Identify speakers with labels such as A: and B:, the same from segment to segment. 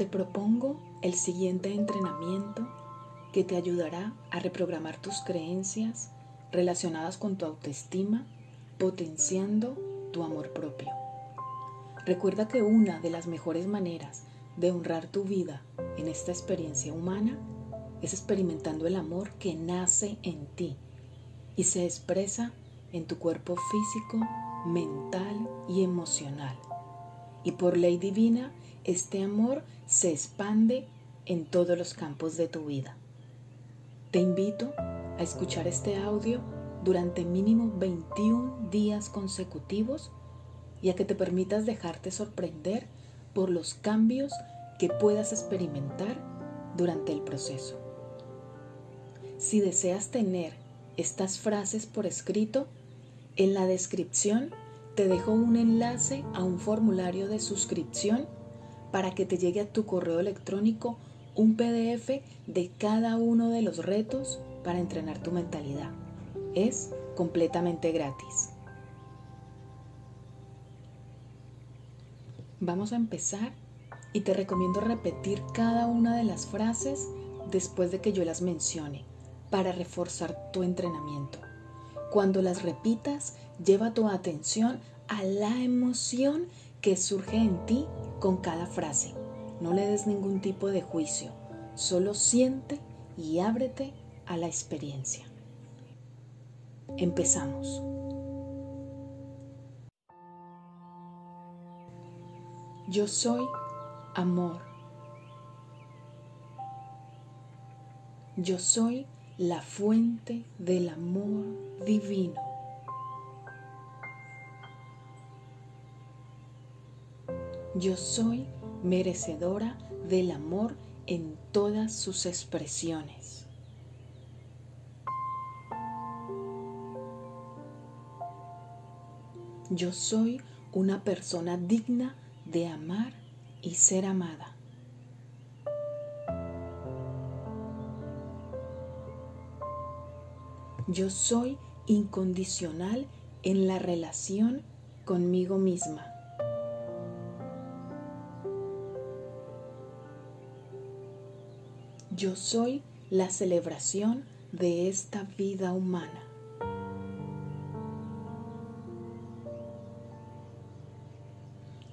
A: te propongo el siguiente entrenamiento que te ayudará a reprogramar tus creencias relacionadas con tu autoestima, potenciando tu amor propio. Recuerda que una de las mejores maneras de honrar tu vida en esta experiencia humana es experimentando el amor que nace en ti y se expresa en tu cuerpo físico, mental y emocional. Y por ley divina, este amor se expande en todos los campos de tu vida. Te invito a escuchar este audio durante mínimo 21 días consecutivos y a que te permitas dejarte sorprender por los cambios que puedas experimentar durante el proceso. Si deseas tener estas frases por escrito, en la descripción te dejo un enlace a un formulario de suscripción para que te llegue a tu correo electrónico un PDF de cada uno de los retos para entrenar tu mentalidad. Es completamente gratis. Vamos a empezar y te recomiendo repetir cada una de las frases después de que yo las mencione para reforzar tu entrenamiento. Cuando las repitas, lleva tu atención a la emoción que surge en ti con cada frase. No le des ningún tipo de juicio, solo siente y ábrete a la experiencia. Empezamos. Yo soy amor. Yo soy la fuente del amor divino. Yo soy merecedora del amor en todas sus expresiones. Yo soy una persona digna de amar y ser amada. Yo soy incondicional en la relación conmigo misma. Yo soy la celebración de esta vida humana.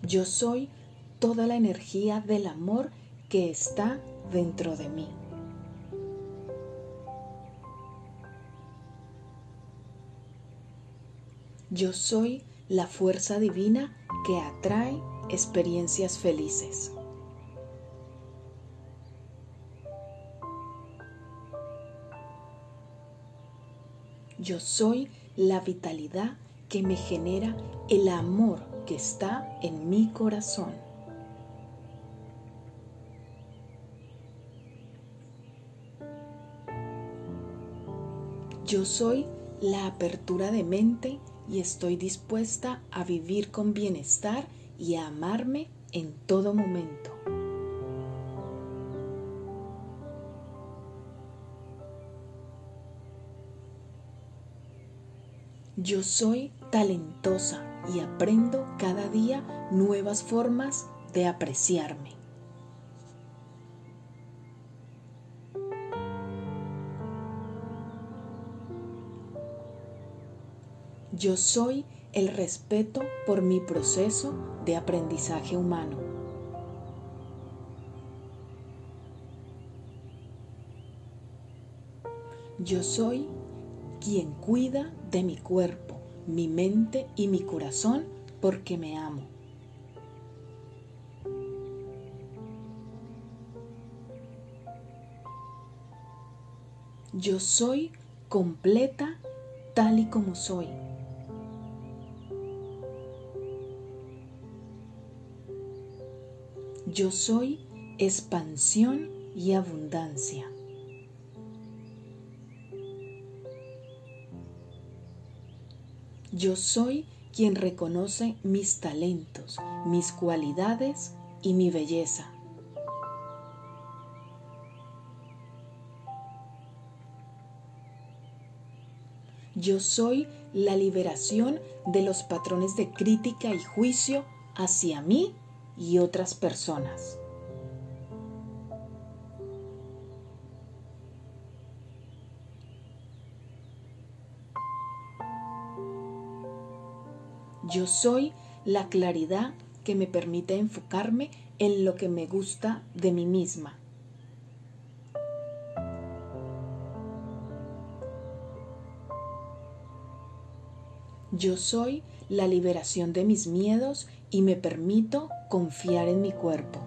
A: Yo soy toda la energía del amor que está dentro de mí. Yo soy la fuerza divina que atrae experiencias felices. Yo soy la vitalidad que me genera el amor que está en mi corazón. Yo soy la apertura de mente y estoy dispuesta a vivir con bienestar y a amarme en todo momento. Yo soy talentosa y aprendo cada día nuevas formas de apreciarme. Yo soy el respeto por mi proceso de aprendizaje humano. Yo soy quien cuida de mi cuerpo, mi mente y mi corazón porque me amo. Yo soy completa tal y como soy. Yo soy expansión y abundancia. Yo soy quien reconoce mis talentos, mis cualidades y mi belleza. Yo soy la liberación de los patrones de crítica y juicio hacia mí y otras personas. Yo soy la claridad que me permite enfocarme en lo que me gusta de mí misma. Yo soy la liberación de mis miedos y me permito confiar en mi cuerpo.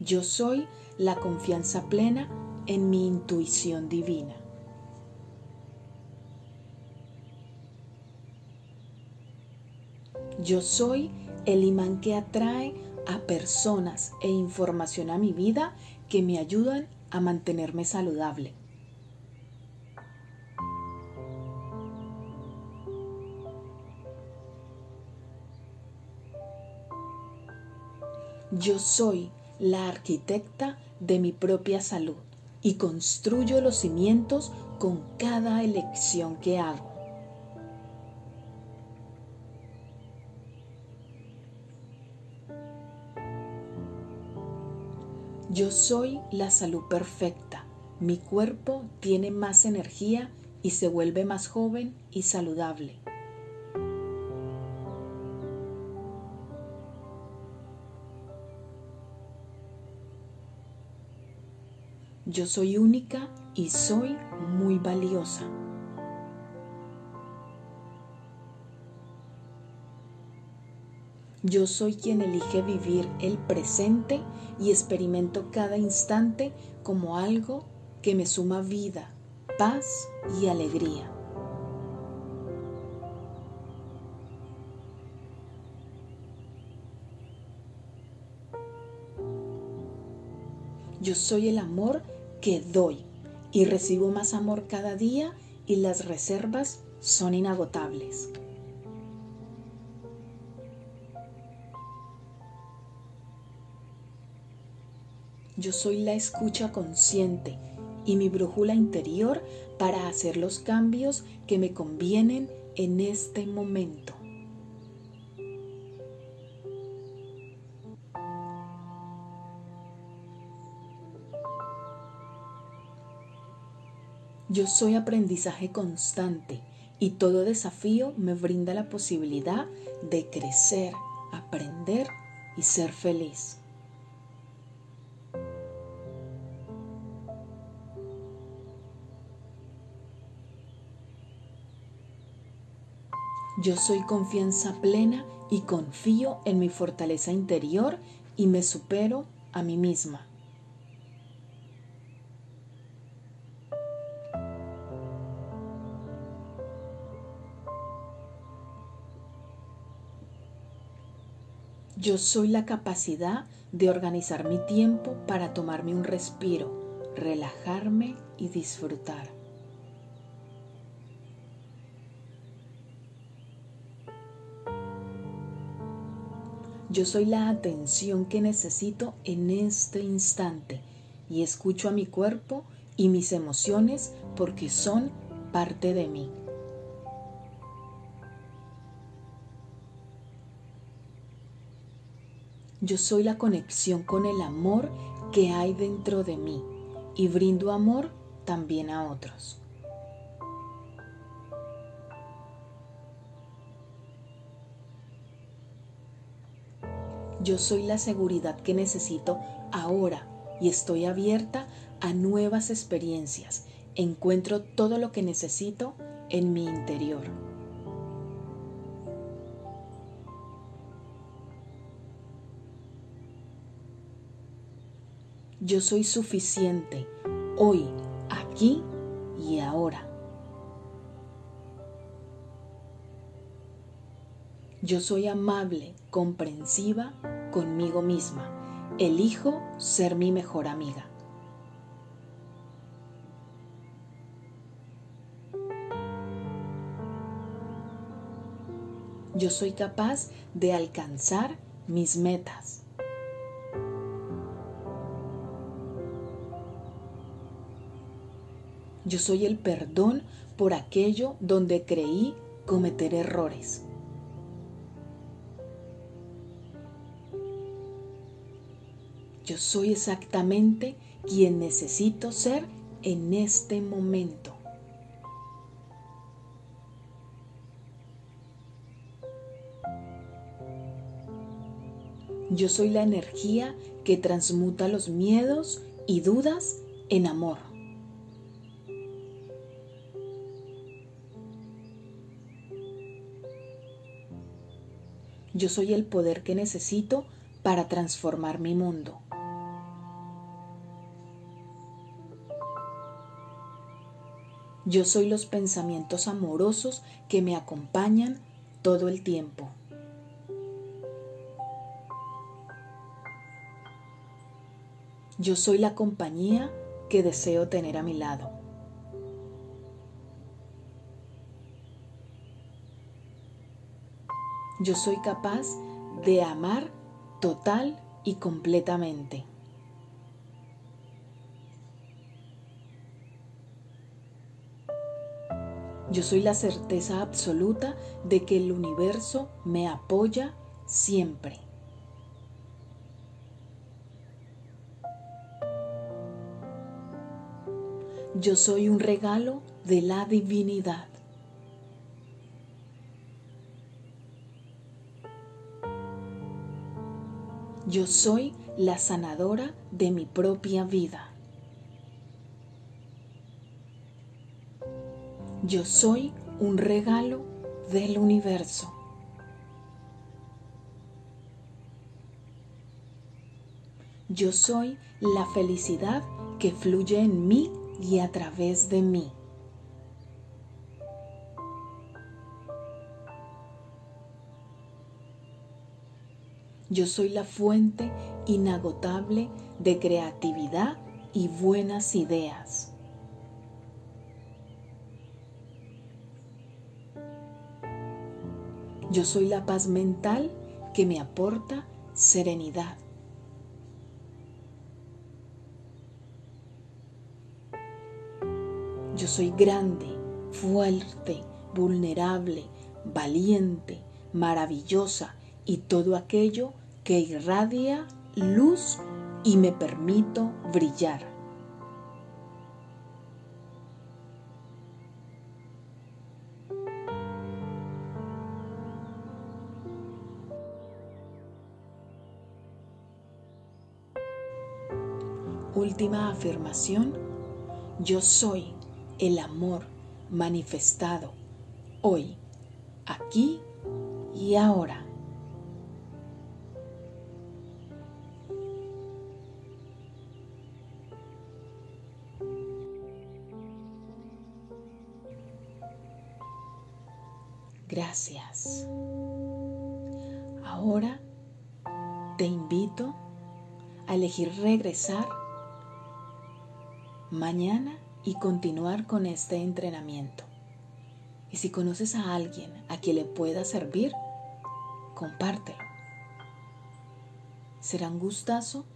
A: Yo soy la confianza plena en mi intuición divina. Yo soy el imán que atrae a personas e información a mi vida que me ayudan a mantenerme saludable. Yo soy la arquitecta de mi propia salud y construyo los cimientos con cada elección que hago. Yo soy la salud perfecta. Mi cuerpo tiene más energía y se vuelve más joven y saludable. Yo soy única y soy muy valiosa. Yo soy quien elige vivir el presente y experimento cada instante como algo que me suma vida, paz y alegría. Yo soy el amor que doy y recibo más amor cada día y las reservas son inagotables. Yo soy la escucha consciente y mi brújula interior para hacer los cambios que me convienen en este momento. Yo soy aprendizaje constante y todo desafío me brinda la posibilidad de crecer, aprender y ser feliz. Yo soy confianza plena y confío en mi fortaleza interior y me supero a mí misma. Yo soy la capacidad de organizar mi tiempo para tomarme un respiro, relajarme y disfrutar. Yo soy la atención que necesito en este instante y escucho a mi cuerpo y mis emociones porque son parte de mí. Yo soy la conexión con el amor que hay dentro de mí y brindo amor también a otros. Yo soy la seguridad que necesito ahora y estoy abierta a nuevas experiencias. Encuentro todo lo que necesito en mi interior. Yo soy suficiente hoy, aquí y ahora. Yo soy amable, comprensiva conmigo misma. Elijo ser mi mejor amiga. Yo soy capaz de alcanzar mis metas. Yo soy el perdón por aquello donde creí cometer errores. Yo soy exactamente quien necesito ser en este momento. Yo soy la energía que transmuta los miedos y dudas en amor. Yo soy el poder que necesito para transformar mi mundo. Yo soy los pensamientos amorosos que me acompañan todo el tiempo. Yo soy la compañía que deseo tener a mi lado. Yo soy capaz de amar total y completamente. Yo soy la certeza absoluta de que el universo me apoya siempre. Yo soy un regalo de la divinidad. Yo soy la sanadora de mi propia vida. Yo soy un regalo del universo. Yo soy la felicidad que fluye en mí y a través de mí. Yo soy la fuente inagotable de creatividad y buenas ideas. Yo soy la paz mental que me aporta serenidad. Yo soy grande, fuerte, vulnerable, valiente, maravillosa y todo aquello que irradia luz y me permito brillar. Última afirmación, yo soy el amor manifestado hoy, aquí y ahora. Gracias. Ahora te invito a elegir regresar mañana y continuar con este entrenamiento. Y si conoces a alguien a quien le pueda servir, compártelo. Será un gustazo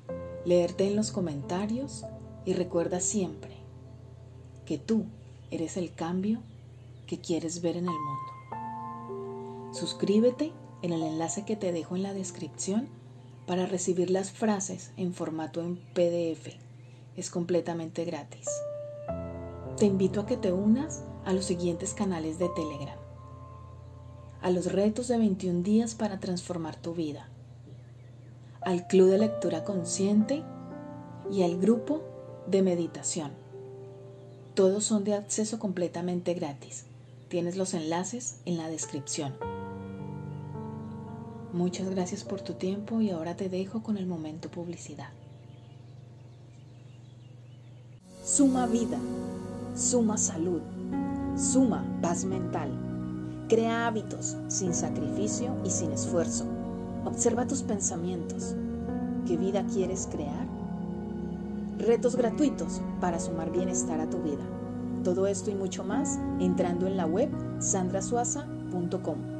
A: leerte en los comentarios y recuerda siempre que tú eres el cambio que quieres ver en el mundo. Suscríbete en el enlace que te dejo en la descripción para recibir las frases en formato en PDF. Es completamente gratis te invito a que te unas a los siguientes canales de Telegram. A los retos de 21 días para transformar tu vida. Al club de lectura consciente y al grupo de meditación. Todos son de acceso completamente gratis. Tienes los enlaces en la descripción. Muchas gracias por tu tiempo y ahora te dejo con el momento publicidad. Suma vida suma salud, suma paz mental. Crea hábitos sin sacrificio y sin esfuerzo. Observa tus pensamientos. ¿Qué vida quieres crear? Retos gratuitos para sumar bienestar a tu vida. Todo esto y mucho más entrando en la web sandrasuaza.com.